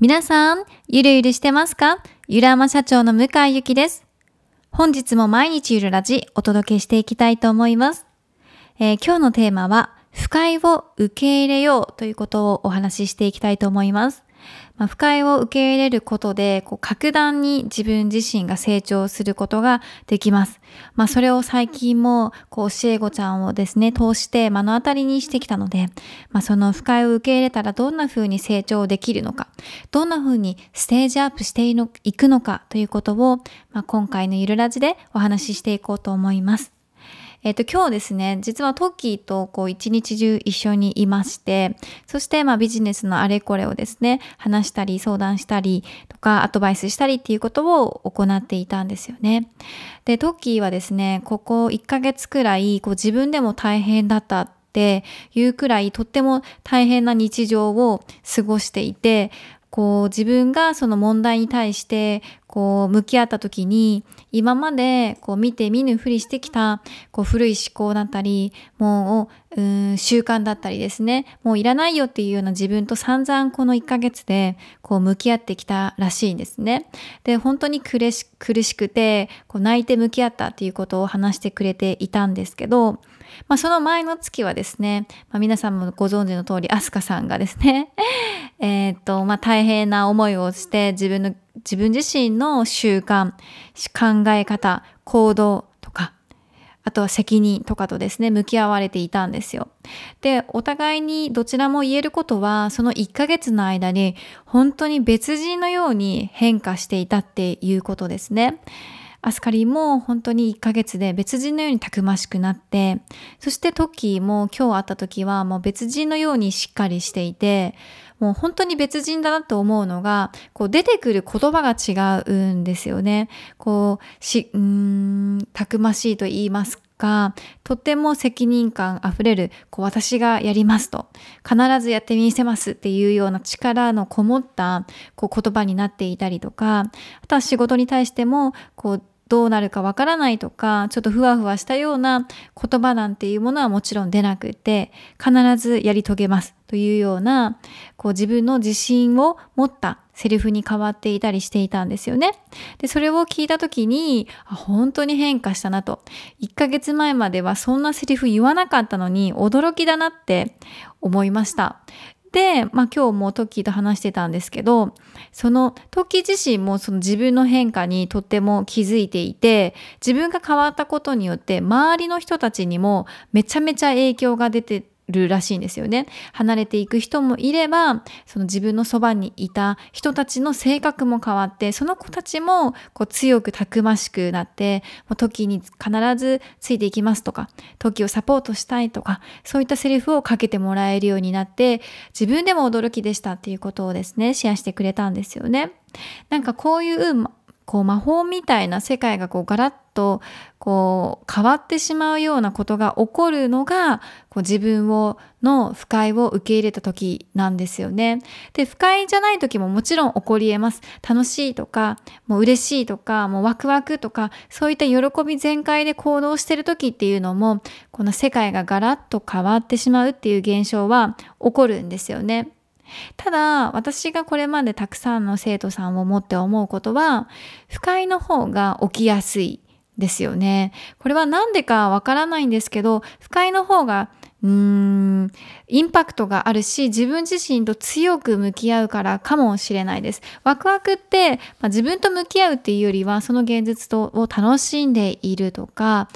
皆さん、ゆるゆるしてますか？ゆらま社長の向井ゆきです。本日も毎日ゆるラジお届けしていきたいと思います。えー、今日のテーマは、不快を受け入れようということをお話ししていきたいと思います。まあ、不快を受け入れることで、こう格段に自分自身が成長することができます。まあ、それを最近も、こう、教え子ちゃんをですね、通して目の当たりにしてきたので、まあ、その不快を受け入れたらどんな風に成長できるのか、どんな風にステージアップしていくのかということを、まあ、今回のゆるラジでお話ししていこうと思います。えっ、と、今日ですね、実はトッキーとこう一日中一緒にいまして、そしてまあビジネスのあれこれをですね、話したり相談したりとかアドバイスしたりっていうことを行っていたんですよね。で、トッキーはですね、ここ1ヶ月くらいこう自分でも大変だったっていうくらいとっても大変な日常を過ごしていて、こう自分がその問題に対してこう向き合った時に今までこう見て見ぬふりしてきたこう古い思考だったりもううん習慣だったりですねもういらないよっていうような自分と散々この1ヶ月でこう向き合ってきたらしいんですね。で本当に苦し苦しくてこう泣いて向き合ったっていうことを話してくれていたんですけどまあ、その前の月はですね、まあ、皆さんもご存知の通り、アスカさんがですね、えっと、まあ、大変な思いをして自分の、自分自身の習慣、考え方、行動とか、あとは責任とかとですね、向き合われていたんですよ。で、お互いにどちらも言えることは、その1ヶ月の間に本当に別人のように変化していたっていうことですね。アスカリも本当に1ヶ月で別人のようにたくましくなって、そしてトッキーも今日会った時はもう別人のようにしっかりしていて、もう本当に別人だなと思うのが、こう出てくる言葉が違うんですよね。こう、し、うん、たくましいと言いますか、とっても責任感あふれる、こう私がやりますと、必ずやってみせますっていうような力のこもったこう言葉になっていたりとか、あとは仕事に対しても、こうどうなるかわからないとか、ちょっとふわふわしたような言葉なんていうものはもちろん出なくて、必ずやり遂げますというような、こう自分の自信を持ったセリフに変わっていたりしていたんですよね。で、それを聞いた時に、本当に変化したなと。1ヶ月前まではそんなセリフ言わなかったのに驚きだなって思いました。で、まあ今日もトッキーと話してたんですけど、そのトッキー自身もその自分の変化にとっても気づいていて、自分が変わったことによって周りの人たちにもめちゃめちゃ影響が出てるらしいんですよね。離れていく人もいれば、その自分のそばにいた人たちの性格も変わって、その子たちもこう強くたくましくなって、時に必ずついていきますとか、時をサポートしたいとか、そういったセリフをかけてもらえるようになって、自分でも驚きでしたっていうことをですね、シェアしてくれたんですよね。なんかこういうこう魔法みたいな世界がこうガラッとこう変わってしまうようなことが起こるのがこう自分をの不快を受け入れた時なんですよね。で不快じゃない時ももちろん起こり得ます。楽しいとかもう嬉しいとかもうワクワクとかそういった喜び全開で行動してる時っていうのもこの世界がガラッと変わってしまうっていう現象は起こるんですよね。ただ私がこれまでたくさんの生徒さんを持って思うことは不快の方が起きやすいですよね。これは何でかわからないんですけど不快の方がうーんインパクトがあるし自分自身と強く向き合うからかもしれないです。ワクワクって、まあ、自分と向き合うっていうよりはその現実とを楽しんでいるとか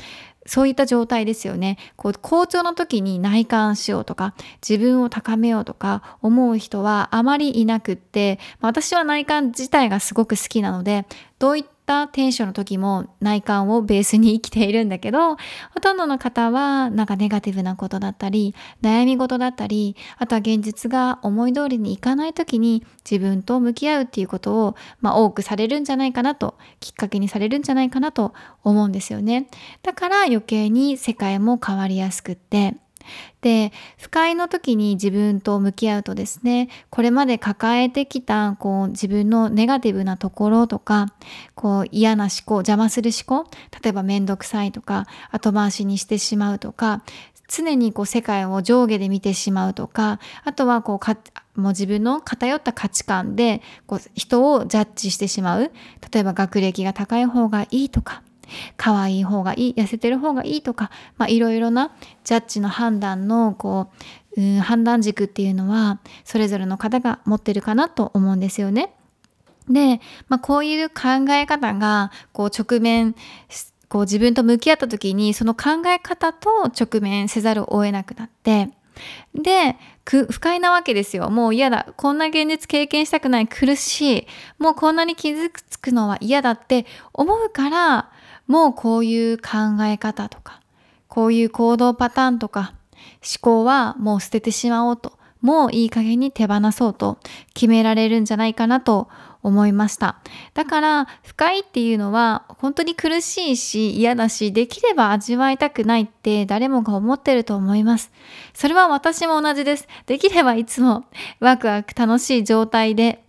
そういった状態ですよね。こう、好調の時に内観しようとか、自分を高めようとか思う人はあまりいなくって、まあ私は内観自体がすごく好きなので、どういったったテンションの時も内観をベースに生きているんだけど、ほとんどの方はなんかネガティブなことだったり、悩み事だったり、あとは現実が思い通りにいかない時に自分と向き合うっていうことを、まあ、多くされるんじゃないかなと、きっかけにされるんじゃないかなと思うんですよね。だから余計に世界も変わりやすくって、で不快の時に自分と向き合うとですねこれまで抱えてきたこう自分のネガティブなところとかこう嫌な思考邪魔する思考例えば面倒くさいとか後回しにしてしまうとか常にこう世界を上下で見てしまうとかあとはこうもう自分の偏った価値観でこう人をジャッジしてしまう。例えば学歴が高い方がいいとか可愛い方がいい痩せてる方がいいとか、まあ、いろいろなジャッジの判断のこう、うん、判断軸っていうのはそれぞれの方が持ってるかなと思うんですよね。で、まあ、こういう考え方がこう直面こう自分と向き合った時にその考え方と直面せざるを得なくなってで不快なわけですよ。もう嫌だ。こんな現実経験したくない。苦しい。もうこんなに傷つくのは嫌だって思うからもうこういう考え方とかこういう行動パターンとか思考はもう捨ててしまおうともういい加減に手放そうと決められるんじゃないかなと思いました。だから不快っていうのは本当に苦しいし嫌だしできれば味わいたくないって誰もが思ってると思います。それは私も同じです。できればいつもワクワク楽しい状態で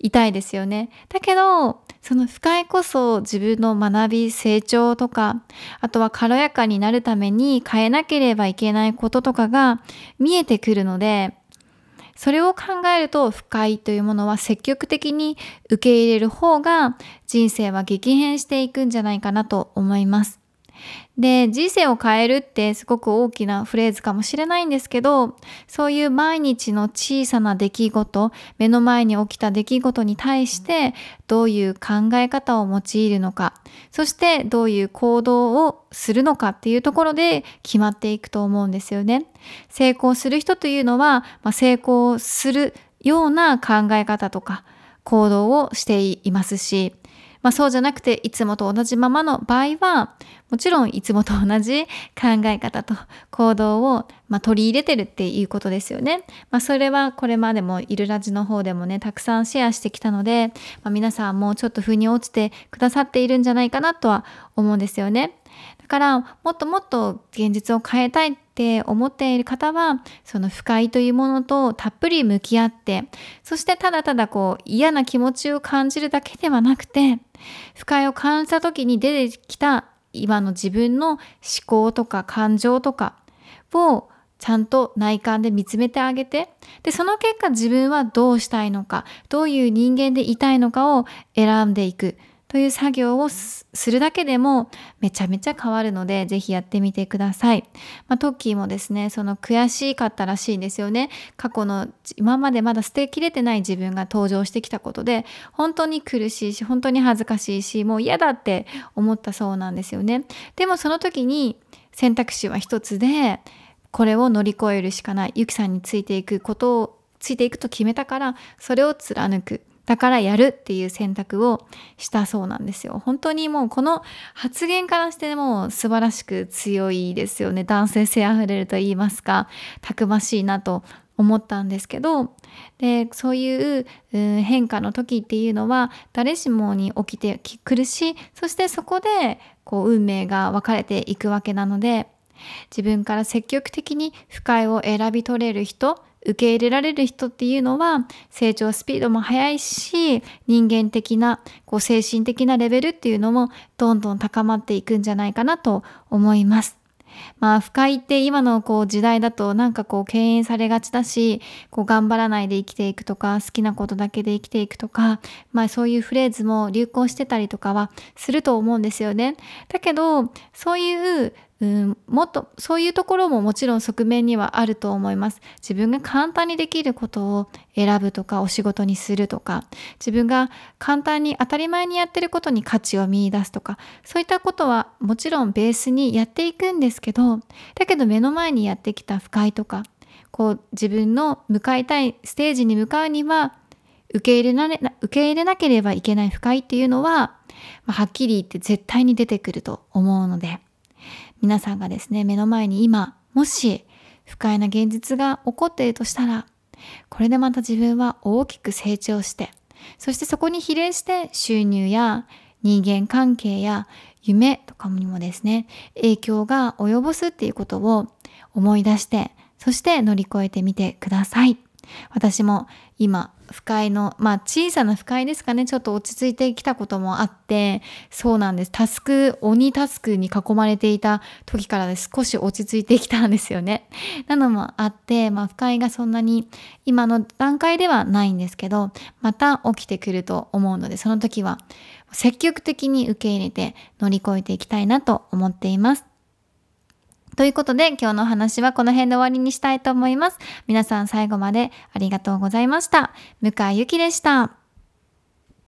いたいですよね。だけどその不快こそ自分の学び成長とかあとは軽やかになるために変えなければいけないこととかが見えてくるのでそれを考えると不快というものは積極的に受け入れる方が人生は激変していくんじゃないかなと思います。で、人生を変えるってすごく大きなフレーズかもしれないんですけど、そういう毎日の小さな出来事、目の前に起きた出来事に対してどういう考え方を用いるのか、そしてどういう行動をするのかっていうところで決まっていくと思うんですよね。成功する人というのは、まあ、成功するような考え方とか行動をしていますし、まあ、そうじゃなくていつもと同じままの場合はもちろんいつもと同じ考え方と行動を、まあ、取り入れてるっていうことですよね。まあ、それはこれまでもいるラジの方でもねたくさんシェアしてきたので、まあ、皆さんもちょっと腑に落ちてくださっているんじゃないかなとは思うんですよね。だからもっともっと現実を変えたいっって思っている方はその不快というものとたっぷり向き合ってそしてただただこう嫌な気持ちを感じるだけではなくて不快を感じた時に出てきた今の自分の思考とか感情とかをちゃんと内観で見つめてあげてでその結果自分はどうしたいのかどういう人間でいたいのかを選んでいく。という作業をするだけでもめちゃめちゃ変わるので、ぜひやってみてください。まあ、トッキーもですね、その悔しかったらしいんですよね。過去の今までまだ捨てきれてない自分が登場してきたことで、本当に苦しいし、本当に恥ずかしいし、もう嫌だって思ったそうなんですよね。でもその時に選択肢は一つで、これを乗り越えるしかない。ゆきさんについていくことを、ついていくと決めたから、それを貫く。だからやるっていう選択をしたそうなんですよ。本当にもうこの発言からしてもう素晴らしく強いですよね。男性性あふれると言いますか、たくましいなと思ったんですけどでそういう変化の時っていうのは誰しもに起きてくるしそしてそこでこう運命が分かれていくわけなので自分から積極的に不快を選び取れる人受け入れられる人っていうのは成長スピードも速いし人間的なこう精神的なレベルっていうのもどんどん高まっていくんじゃないかなと思います。まあ不快って今のこう時代だとなんかこう敬遠されがちだしこう頑張らないで生きていくとか好きなことだけで生きていくとかまあそういうフレーズも流行してたりとかはすると思うんですよね。だけどそういううんもっとそういうところももちろん側面にはあると思います。自分が簡単にできることを選ぶとかお仕事にするとか。自分が簡単に当たり前にやってることに価値を見いだすとか。そういったことはもちろんベースにやっていくんですけどだけど目の前にやってきた不快とかこう自分の向かいたいステージに向かうには受け入れなれ受け入れなければいけない不快っていうのは、まあ、はっきり言って絶対に出てくると思うので。皆さんがですね、目の前に今、もし不快な現実が起こっているとしたら、これでまた自分は大きく成長して、そしてそこに比例して収入や人間関係や夢とかにもですね、影響が及ぼすっていうことを思い出して、そして乗り越えてみてください。私も今不快の、まあ小さな不快ですかね、ちょっと落ち着いてきたこともあって、そうなんです。タスク、鬼タスクに囲まれていた時からで少し落ち着いてきたんですよね。なのもあって、まあ不快がそんなに今の段階ではないんですけど、また起きてくると思うので、その時は積極的に受け入れて乗り越えていきたいなと思っています。ということで今日のお話はこの辺で終わりにしたいと思います。皆さん最後までありがとうございました。向井ゆきでした。